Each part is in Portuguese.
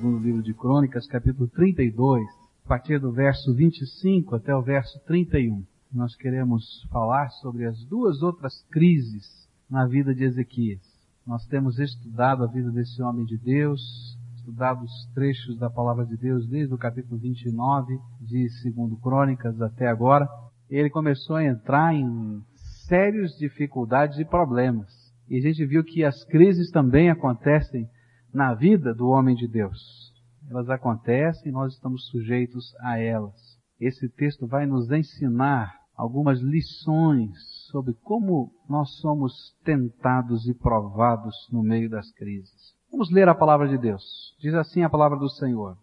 segundo livro de Crônicas, capítulo 32, a partir do verso 25 até o verso 31. Nós queremos falar sobre as duas outras crises na vida de Ezequias. Nós temos estudado a vida desse homem de Deus, estudado os trechos da palavra de Deus desde o capítulo 29 de segundo Crônicas até agora. Ele começou a entrar em sérias dificuldades e problemas. E a gente viu que as crises também acontecem na vida do homem de Deus. Elas acontecem e nós estamos sujeitos a elas. Esse texto vai nos ensinar algumas lições sobre como nós somos tentados e provados no meio das crises. Vamos ler a palavra de Deus. Diz assim a palavra do Senhor.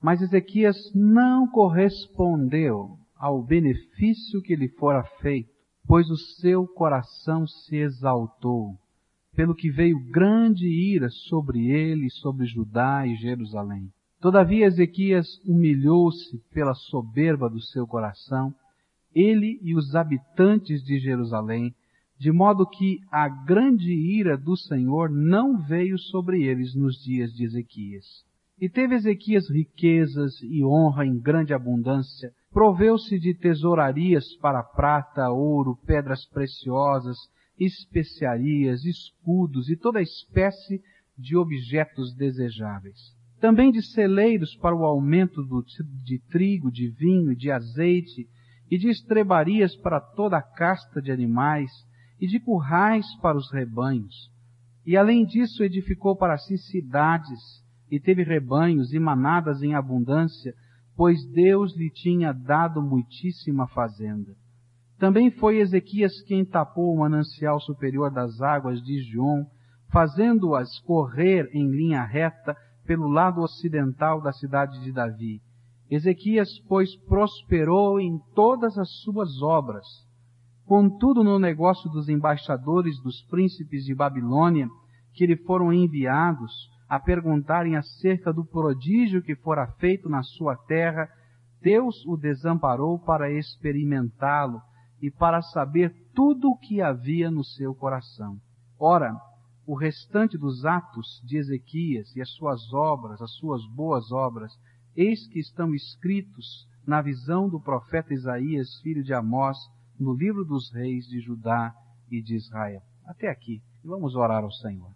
Mas Ezequias não correspondeu ao benefício que lhe fora feito, pois o seu coração se exaltou pelo que veio grande ira sobre ele, sobre Judá e Jerusalém. Todavia Ezequias humilhou-se pela soberba do seu coração, ele e os habitantes de Jerusalém, de modo que a grande ira do Senhor não veio sobre eles nos dias de Ezequias. E teve Ezequias riquezas e honra em grande abundância, proveu-se de tesourarias para prata, ouro, pedras preciosas, especiarias, escudos e toda espécie de objetos desejáveis. Também de celeiros para o aumento do, de trigo, de vinho e de azeite, e de estrebarias para toda a casta de animais, e de currais para os rebanhos. E além disso edificou para si cidades, e teve rebanhos e manadas em abundância, pois Deus lhe tinha dado muitíssima fazenda. Também foi Ezequias quem tapou o manancial superior das águas de João, fazendo-as correr em linha reta pelo lado ocidental da cidade de Davi. Ezequias, pois, prosperou em todas as suas obras. Contudo, no negócio dos embaixadores dos príncipes de Babilônia, que lhe foram enviados a perguntarem acerca do prodígio que fora feito na sua terra, Deus o desamparou para experimentá-lo e para saber tudo o que havia no seu coração. Ora, o restante dos atos de Ezequias e as suas obras, as suas boas obras, eis que estão escritos na visão do profeta Isaías, filho de Amós, no livro dos reis de Judá e de Israel. Até aqui. E vamos orar ao Senhor.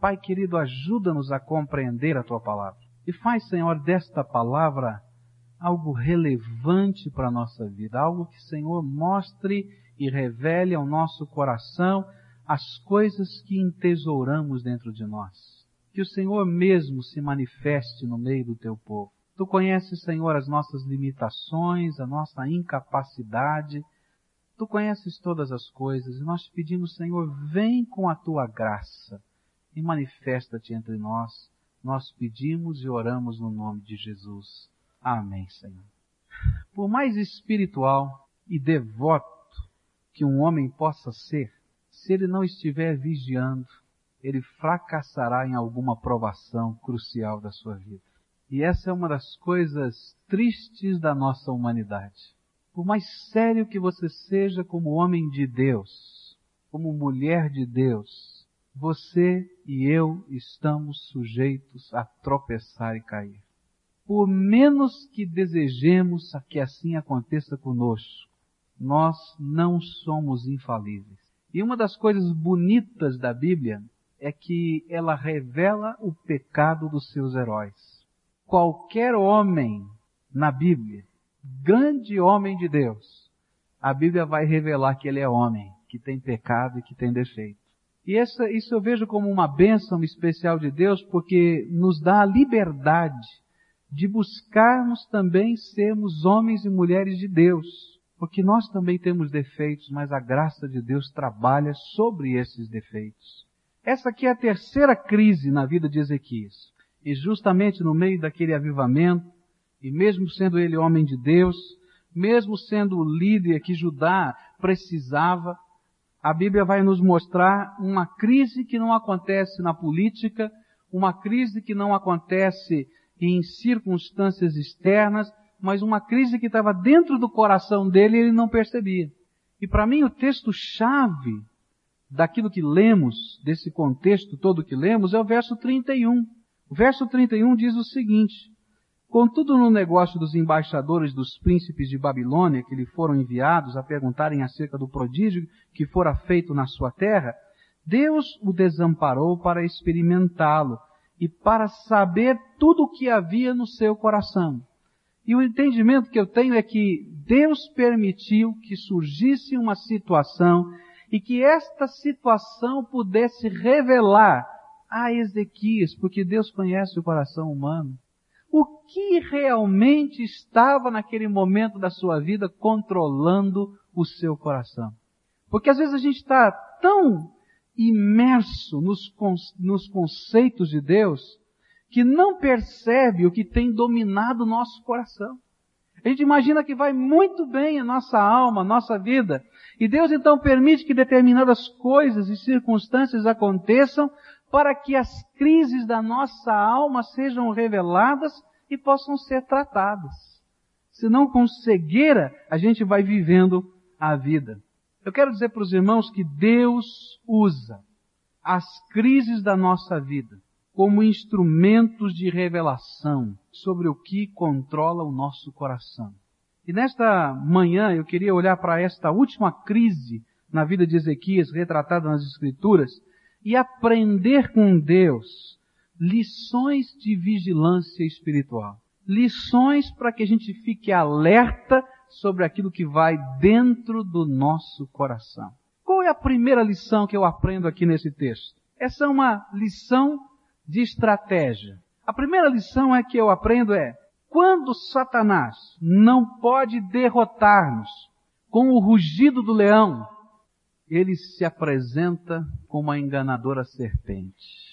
Pai querido, ajuda-nos a compreender a tua palavra. E faz, Senhor, desta palavra algo relevante para a nossa vida, algo que, Senhor, mostre e revele ao nosso coração as coisas que entesouramos dentro de nós. Que o Senhor mesmo se manifeste no meio do teu povo. Tu conheces, Senhor, as nossas limitações, a nossa incapacidade. Tu conheces todas as coisas e nós te pedimos, Senhor, vem com a tua graça e manifesta-te entre nós. Nós pedimos e oramos no nome de Jesus. Amém, Senhor. Por mais espiritual e devoto que um homem possa ser, se ele não estiver vigiando, ele fracassará em alguma provação crucial da sua vida. E essa é uma das coisas tristes da nossa humanidade. Por mais sério que você seja como homem de Deus, como mulher de Deus, você e eu estamos sujeitos a tropeçar e cair por menos que desejemos que assim aconteça conosco, nós não somos infalíveis. E uma das coisas bonitas da Bíblia é que ela revela o pecado dos seus heróis. Qualquer homem na Bíblia, grande homem de Deus, a Bíblia vai revelar que ele é homem, que tem pecado e que tem defeito. E essa, isso eu vejo como uma bênção especial de Deus, porque nos dá a liberdade de buscarmos também sermos homens e mulheres de Deus, porque nós também temos defeitos, mas a graça de Deus trabalha sobre esses defeitos. Essa aqui é a terceira crise na vida de Ezequias. E justamente no meio daquele avivamento, e mesmo sendo ele homem de Deus, mesmo sendo o líder que Judá precisava, a Bíblia vai nos mostrar uma crise que não acontece na política, uma crise que não acontece em circunstâncias externas, mas uma crise que estava dentro do coração dele e ele não percebia. E para mim o texto-chave daquilo que lemos, desse contexto todo que lemos, é o verso 31. O verso 31 diz o seguinte: Contudo, no negócio dos embaixadores dos príncipes de Babilônia, que lhe foram enviados a perguntarem acerca do prodígio que fora feito na sua terra, Deus o desamparou para experimentá-lo e para saber tudo o que havia no seu coração. E o entendimento que eu tenho é que Deus permitiu que surgisse uma situação e que esta situação pudesse revelar a Ezequias, porque Deus conhece o coração humano, o que realmente estava naquele momento da sua vida controlando o seu coração. Porque às vezes a gente está tão imerso nos, nos conceitos de Deus que não percebe o que tem dominado o nosso coração. A gente imagina que vai muito bem a nossa alma, a nossa vida. E Deus então permite que determinadas coisas e circunstâncias aconteçam para que as crises da nossa alma sejam reveladas e possam ser tratadas. Senão, com cegueira, a gente vai vivendo a vida. Eu quero dizer para os irmãos que Deus usa as crises da nossa vida como instrumentos de revelação sobre o que controla o nosso coração. E nesta manhã eu queria olhar para esta última crise na vida de Ezequias, retratada nas Escrituras, e aprender com Deus lições de vigilância espiritual. Lições para que a gente fique alerta sobre aquilo que vai dentro do nosso coração. Qual é a primeira lição que eu aprendo aqui nesse texto? Essa é uma lição de estratégia. A primeira lição é que eu aprendo é, quando Satanás não pode derrotar-nos com o rugido do leão, ele se apresenta como uma enganadora serpente.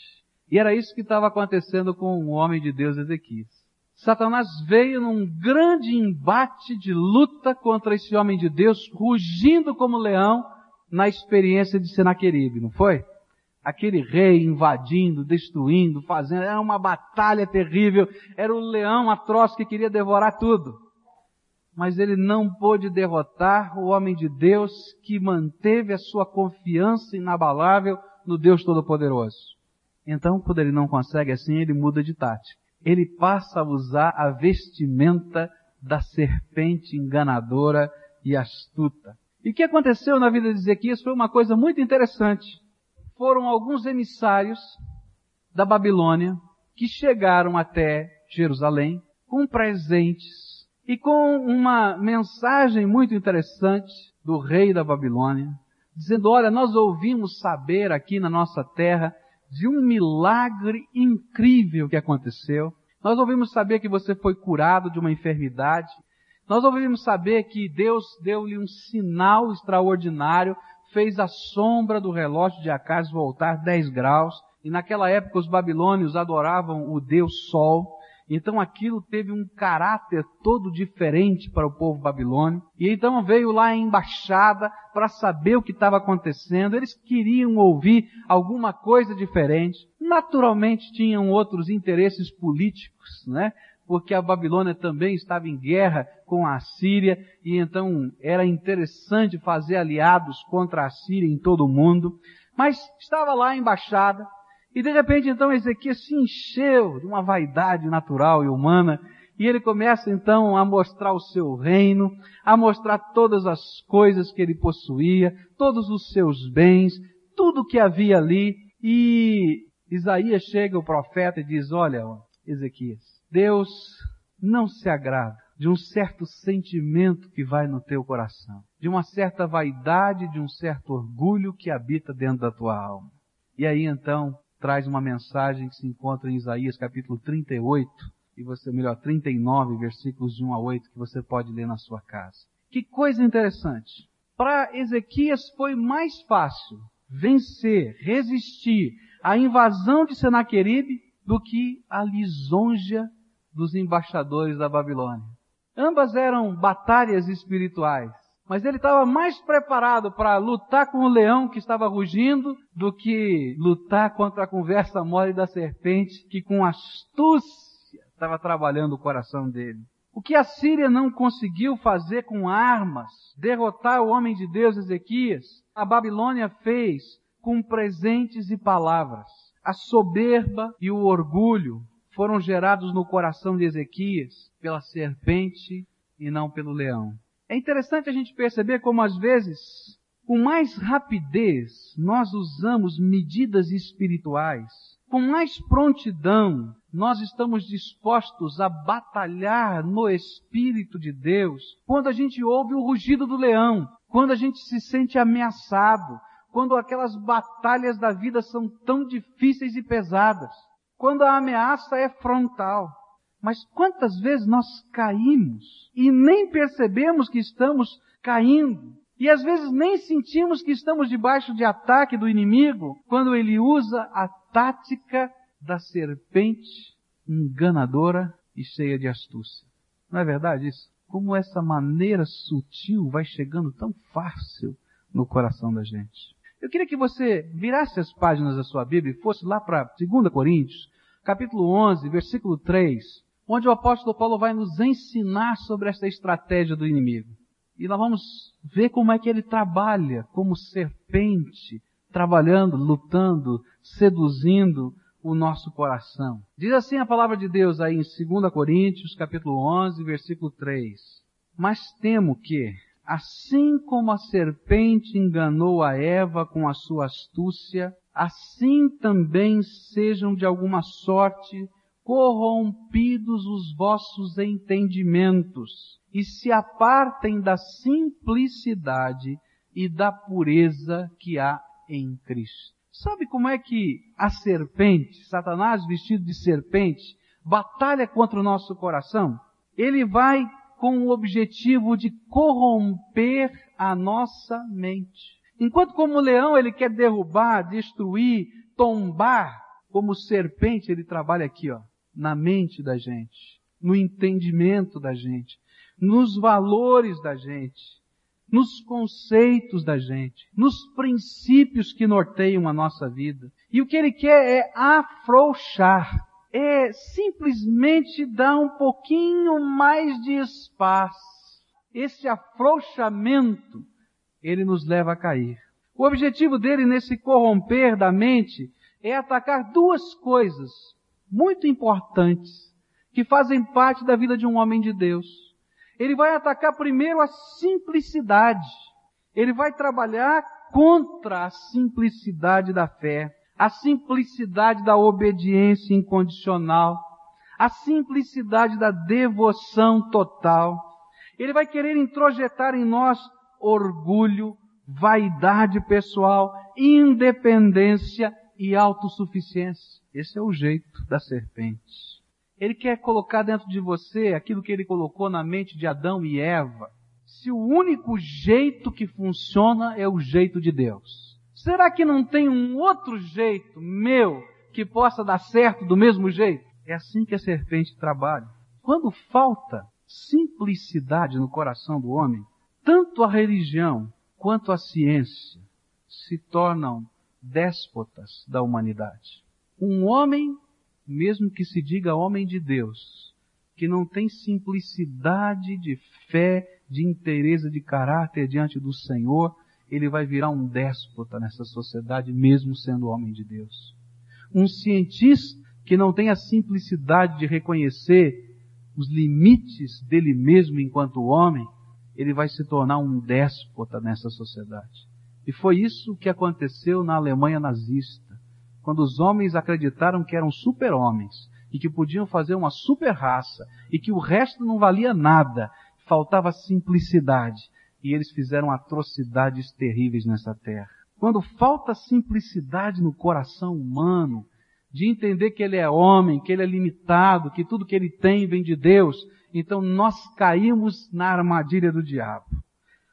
E era isso que estava acontecendo com o homem de Deus Ezequias. Satanás veio num grande embate de luta contra esse homem de Deus, rugindo como leão na experiência de Senaqueribe, não foi? aquele rei invadindo, destruindo, fazendo, era uma batalha terrível, era o leão atroz que queria devorar tudo. Mas ele não pôde derrotar o homem de Deus que manteve a sua confiança inabalável no Deus Todo-Poderoso. Então, quando ele não consegue assim, ele muda de tática. Ele passa a usar a vestimenta da serpente enganadora e astuta. E o que aconteceu na vida de Ezequias foi uma coisa muito interessante foram alguns emissários da Babilônia que chegaram até Jerusalém com presentes e com uma mensagem muito interessante do rei da Babilônia, dizendo: Olha, nós ouvimos saber aqui na nossa terra de um milagre incrível que aconteceu. Nós ouvimos saber que você foi curado de uma enfermidade. Nós ouvimos saber que Deus deu-lhe um sinal extraordinário fez a sombra do relógio de Acas voltar 10 graus, e naquela época os babilônios adoravam o deus Sol, então aquilo teve um caráter todo diferente para o povo babilônio. E então veio lá a embaixada para saber o que estava acontecendo. Eles queriam ouvir alguma coisa diferente. Naturalmente tinham outros interesses políticos, né? porque a Babilônia também estava em guerra com a Síria e então era interessante fazer aliados contra a Síria em todo o mundo. Mas estava lá a embaixada e de repente então Ezequias se encheu de uma vaidade natural e humana e ele começa então a mostrar o seu reino, a mostrar todas as coisas que ele possuía, todos os seus bens, tudo que havia ali e Isaías chega o profeta e diz, olha, Ezequias, Deus não se agrada de um certo sentimento que vai no teu coração, de uma certa vaidade, de um certo orgulho que habita dentro da tua alma. E aí então traz uma mensagem que se encontra em Isaías capítulo 38, e você, melhor, 39, versículos de 1 a 8, que você pode ler na sua casa. Que coisa interessante. Para Ezequias foi mais fácil vencer, resistir à invasão de Senaqueribe do que a lisonja dos embaixadores da Babilônia. Ambas eram batalhas espirituais, mas ele estava mais preparado para lutar com o leão que estava rugindo do que lutar contra a conversa mole da serpente que com astúcia estava trabalhando o coração dele. O que a Síria não conseguiu fazer com armas, derrotar o homem de Deus Ezequias, a Babilônia fez com presentes e palavras. A soberba e o orgulho foram gerados no coração de Ezequias pela serpente e não pelo leão. É interessante a gente perceber como às vezes, com mais rapidez, nós usamos medidas espirituais, com mais prontidão, nós estamos dispostos a batalhar no Espírito de Deus quando a gente ouve o rugido do leão, quando a gente se sente ameaçado, quando aquelas batalhas da vida são tão difíceis e pesadas, quando a ameaça é frontal. Mas quantas vezes nós caímos e nem percebemos que estamos caindo? E às vezes nem sentimos que estamos debaixo de ataque do inimigo quando ele usa a tática da serpente enganadora e cheia de astúcia. Não é verdade isso? Como essa maneira sutil vai chegando tão fácil no coração da gente. Eu queria que você virasse as páginas da sua Bíblia e fosse lá para 2 Coríntios, capítulo 11, versículo 3, onde o apóstolo Paulo vai nos ensinar sobre esta estratégia do inimigo. E nós vamos ver como é que ele trabalha como serpente, trabalhando, lutando, seduzindo o nosso coração. Diz assim a palavra de Deus aí em 2 Coríntios, capítulo 11, versículo 3. Mas temo que, assim como a serpente enganou a Eva com a sua astúcia, assim também sejam de alguma sorte corrompidos os vossos entendimentos e se apartem da simplicidade e da pureza que há em Cristo. Sabe como é que a serpente, Satanás vestido de serpente, batalha contra o nosso coração? Ele vai com o objetivo de corromper a nossa mente. Enquanto como leão ele quer derrubar, destruir, tombar, como serpente ele trabalha aqui, ó, na mente da gente, no entendimento da gente, nos valores da gente, nos conceitos da gente, nos princípios que norteiam a nossa vida. E o que ele quer é afrouxar, é simplesmente dar um pouquinho mais de espaço. Esse afrouxamento, ele nos leva a cair. O objetivo dele nesse corromper da mente é atacar duas coisas muito importantes que fazem parte da vida de um homem de Deus. Ele vai atacar primeiro a simplicidade. Ele vai trabalhar contra a simplicidade da fé, a simplicidade da obediência incondicional, a simplicidade da devoção total. Ele vai querer introjetar em nós orgulho, vaidade pessoal, independência e autossuficiência. Esse é o jeito da serpente. Ele quer colocar dentro de você aquilo que ele colocou na mente de Adão e Eva. Se o único jeito que funciona é o jeito de Deus, será que não tem um outro jeito meu que possa dar certo do mesmo jeito? É assim que a serpente trabalha. Quando falta simplicidade no coração do homem, tanto a religião quanto a ciência se tornam déspotas da humanidade. Um homem mesmo que se diga homem de Deus, que não tem simplicidade de fé, de interesse, de caráter diante do Senhor, ele vai virar um déspota nessa sociedade, mesmo sendo homem de Deus. Um cientista que não tem a simplicidade de reconhecer os limites dele mesmo enquanto homem, ele vai se tornar um déspota nessa sociedade. E foi isso que aconteceu na Alemanha nazista quando os homens acreditaram que eram super-homens e que podiam fazer uma super-raça e que o resto não valia nada, faltava simplicidade, e eles fizeram atrocidades terríveis nessa terra. Quando falta simplicidade no coração humano, de entender que ele é homem, que ele é limitado, que tudo que ele tem vem de Deus, então nós caímos na armadilha do diabo.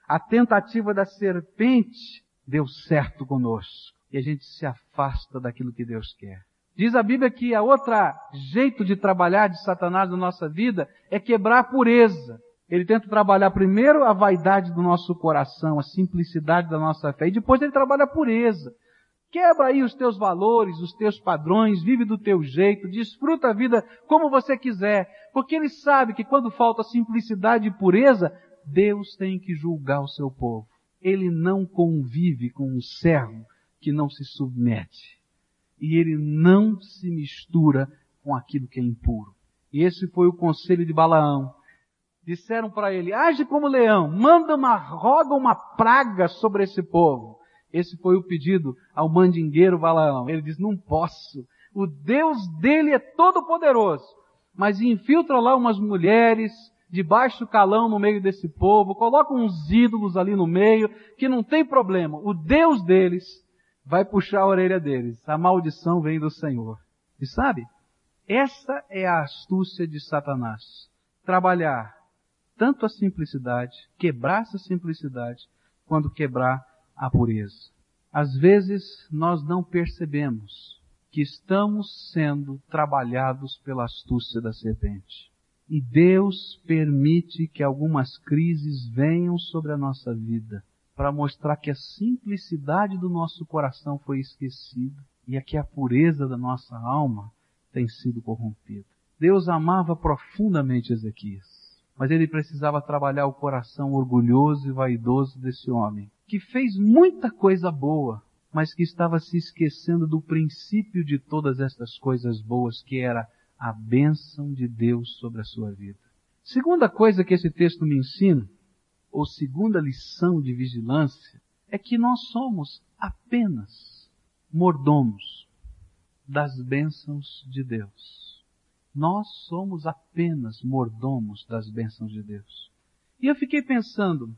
A tentativa da serpente deu certo conosco e a gente se afasta daquilo que Deus quer. Diz a Bíblia que a outra jeito de trabalhar de Satanás na nossa vida é quebrar a pureza. Ele tenta trabalhar primeiro a vaidade do nosso coração, a simplicidade da nossa fé, e depois ele trabalha a pureza. Quebra aí os teus valores, os teus padrões, vive do teu jeito, desfruta a vida como você quiser, porque ele sabe que quando falta simplicidade e pureza, Deus tem que julgar o seu povo. Ele não convive com um servo que não se submete. e ele não se mistura com aquilo que é impuro. E esse foi o conselho de Balaão. Disseram para ele, age como leão, manda uma, roga uma praga sobre esse povo. Esse foi o pedido ao mandingueiro Balaão. Ele diz, não posso. O Deus dele é todo poderoso. Mas infiltra lá umas mulheres, de baixo calão no meio desse povo, coloca uns ídolos ali no meio, que não tem problema. O Deus deles vai puxar a orelha deles. A maldição vem do Senhor. E sabe? Essa é a astúcia de Satanás. Trabalhar tanto a simplicidade, quebrar essa simplicidade, quando quebrar a pureza. Às vezes nós não percebemos que estamos sendo trabalhados pela astúcia da serpente. E Deus permite que algumas crises venham sobre a nossa vida para mostrar que a simplicidade do nosso coração foi esquecida e que a pureza da nossa alma tem sido corrompida. Deus amava profundamente Ezequias, mas ele precisava trabalhar o coração orgulhoso e vaidoso desse homem, que fez muita coisa boa, mas que estava se esquecendo do princípio de todas estas coisas boas, que era a bênção de Deus sobre a sua vida. Segunda coisa que esse texto me ensina, ou segunda lição de vigilância, é que nós somos apenas mordomos das bênçãos de Deus. Nós somos apenas mordomos das bênçãos de Deus. E eu fiquei pensando,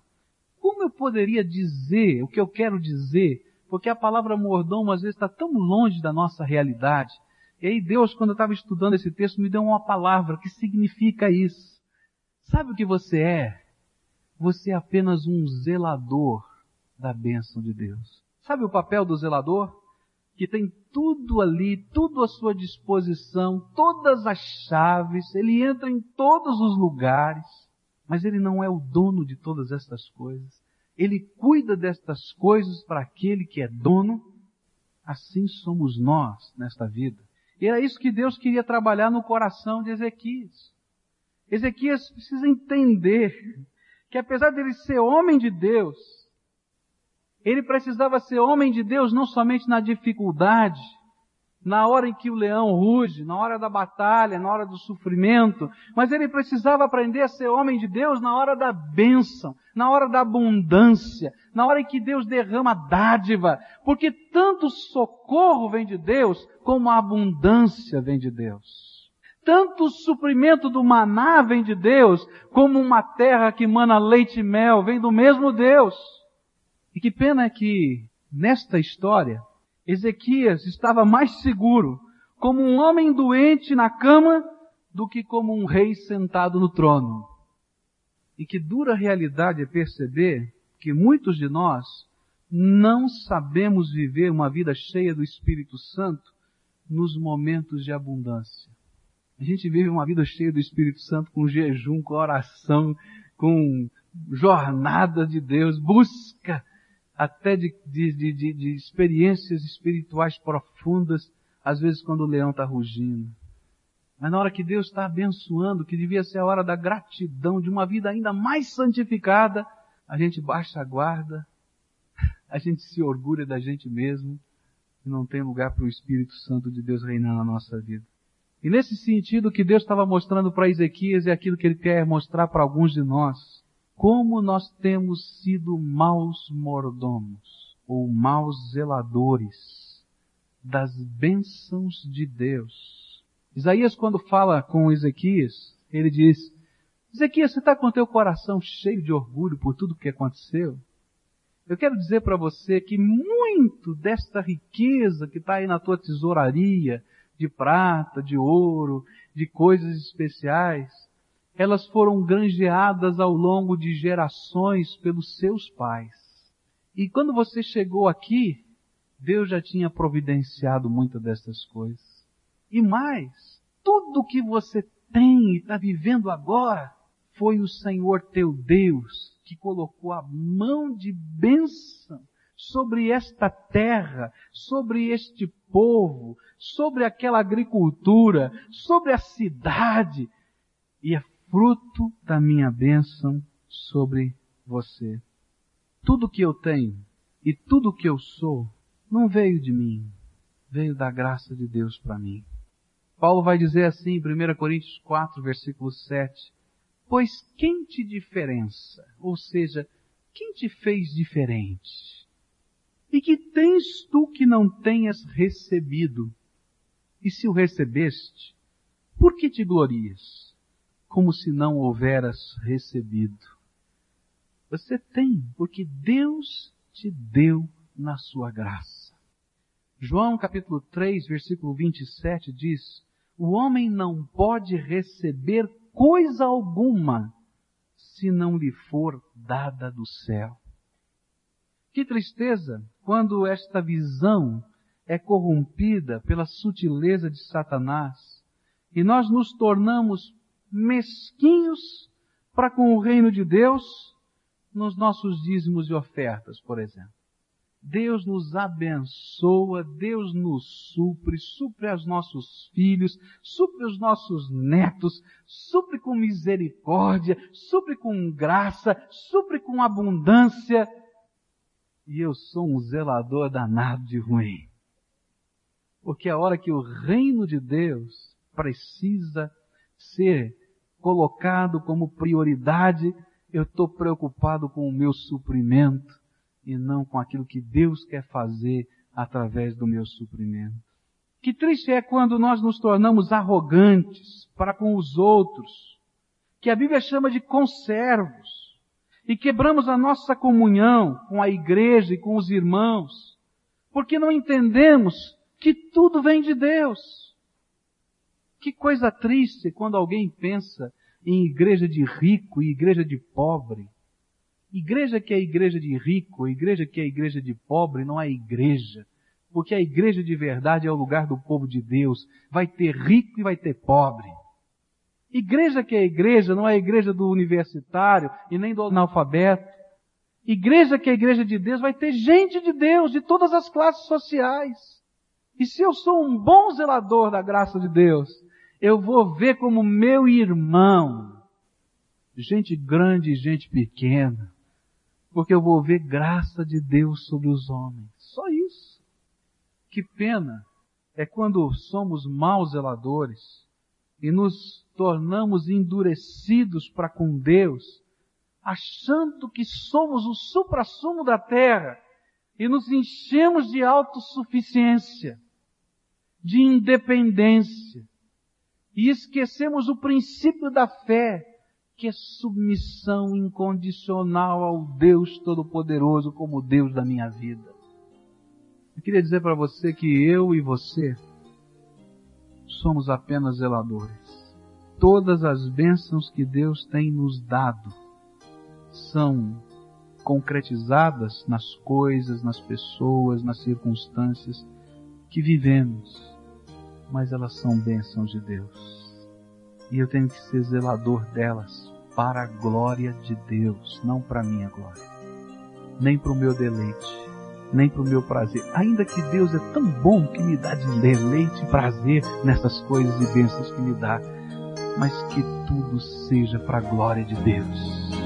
como eu poderia dizer o que eu quero dizer, porque a palavra mordomo às vezes está tão longe da nossa realidade. E aí Deus, quando eu estava estudando esse texto, me deu uma palavra que significa isso. Sabe o que você é? Você é apenas um zelador da bênção de Deus. Sabe o papel do zelador? Que tem tudo ali, tudo à sua disposição, todas as chaves, ele entra em todos os lugares, mas ele não é o dono de todas estas coisas. Ele cuida destas coisas para aquele que é dono. Assim somos nós nesta vida. E era isso que Deus queria trabalhar no coração de Ezequias. Ezequias precisa entender que apesar de ele ser homem de Deus, ele precisava ser homem de Deus não somente na dificuldade, na hora em que o leão ruge, na hora da batalha, na hora do sofrimento, mas ele precisava aprender a ser homem de Deus na hora da bênção, na hora da abundância, na hora em que Deus derrama dádiva, porque tanto socorro vem de Deus, como a abundância vem de Deus. Tanto o suprimento do maná vem de Deus, como uma terra que mana leite e mel vem do mesmo Deus. E que pena é que, nesta história, Ezequias estava mais seguro como um homem doente na cama do que como um rei sentado no trono. E que dura realidade é perceber que muitos de nós não sabemos viver uma vida cheia do Espírito Santo nos momentos de abundância. A gente vive uma vida cheia do Espírito Santo com jejum, com oração, com jornada de Deus, busca até de, de, de, de experiências espirituais profundas, às vezes quando o leão está rugindo. Mas na hora que Deus está abençoando, que devia ser a hora da gratidão, de uma vida ainda mais santificada, a gente baixa a guarda, a gente se orgulha da gente mesmo, e não tem lugar para o Espírito Santo de Deus reinar na nossa vida. E nesse sentido, o que Deus estava mostrando para Ezequias é aquilo que Ele quer mostrar para alguns de nós como nós temos sido maus mordomos ou maus zeladores das bênçãos de Deus. Isaías, quando fala com Ezequias, ele diz: Ezequias, você está com o teu coração cheio de orgulho por tudo que aconteceu? Eu quero dizer para você que muito desta riqueza que está aí na tua tesouraria, de prata, de ouro, de coisas especiais, elas foram granjeadas ao longo de gerações pelos seus pais. E quando você chegou aqui, Deus já tinha providenciado muitas dessas coisas. E mais, tudo que você tem e está vivendo agora, foi o Senhor teu Deus que colocou a mão de bênção sobre esta terra, sobre este povo, sobre aquela agricultura, sobre a cidade. E é fruto da minha bênção sobre você. Tudo que eu tenho e tudo que eu sou não veio de mim, veio da graça de Deus para mim. Paulo vai dizer assim em 1 Coríntios 4, versículo 7, Pois quem te diferença? Ou seja, quem te fez diferente? E que tens tu que não tenhas recebido? E se o recebeste, por que te glorias? Como se não houveras recebido. Você tem, porque Deus te deu na sua graça. João capítulo 3, versículo 27 diz, o homem não pode receber coisa alguma se não lhe for dada do céu. Que tristeza quando esta visão é corrompida pela sutileza de Satanás e nós nos tornamos mesquinhos para com o reino de Deus nos nossos dízimos e ofertas, por exemplo. Deus nos abençoa, Deus nos supre, supre aos nossos filhos, supre os nossos netos, supre com misericórdia, supre com graça, supre com abundância. E eu sou um zelador danado de ruim. Porque a hora que o reino de Deus precisa ser colocado como prioridade, eu estou preocupado com o meu suprimento e não com aquilo que Deus quer fazer através do meu suprimento. Que triste é quando nós nos tornamos arrogantes para com os outros, que a Bíblia chama de conservos, e quebramos a nossa comunhão com a igreja e com os irmãos, porque não entendemos que tudo vem de Deus. Que coisa triste quando alguém pensa em igreja de rico e igreja de pobre. Igreja que é igreja de rico, igreja que é igreja de pobre, não é igreja. Porque a igreja de verdade é o lugar do povo de Deus. Vai ter rico e vai ter pobre. Igreja que é igreja não é a igreja do universitário e nem do analfabeto. Igreja que é igreja de Deus vai ter gente de Deus de todas as classes sociais. E se eu sou um bom zelador da graça de Deus, eu vou ver como meu irmão, gente grande e gente pequena, porque eu vou ver graça de Deus sobre os homens. Só isso. Que pena é quando somos maus zeladores e nos tornamos endurecidos para com Deus, achando que somos o suprassumo da terra e nos enchemos de autossuficiência, de independência e esquecemos o princípio da fé que é submissão incondicional ao Deus Todo-Poderoso como Deus da minha vida. Eu queria dizer para você que eu e você somos apenas zeladores. Todas as bênçãos que Deus tem nos dado são concretizadas nas coisas, nas pessoas, nas circunstâncias que vivemos, mas elas são bênçãos de Deus e eu tenho que ser zelador delas para a glória de Deus, não para a minha glória, nem para o meu deleite, nem para o meu prazer. Ainda que Deus é tão bom que me dá de deleite e prazer nessas coisas e bênçãos que me dá, mas que tudo seja para a glória de Deus.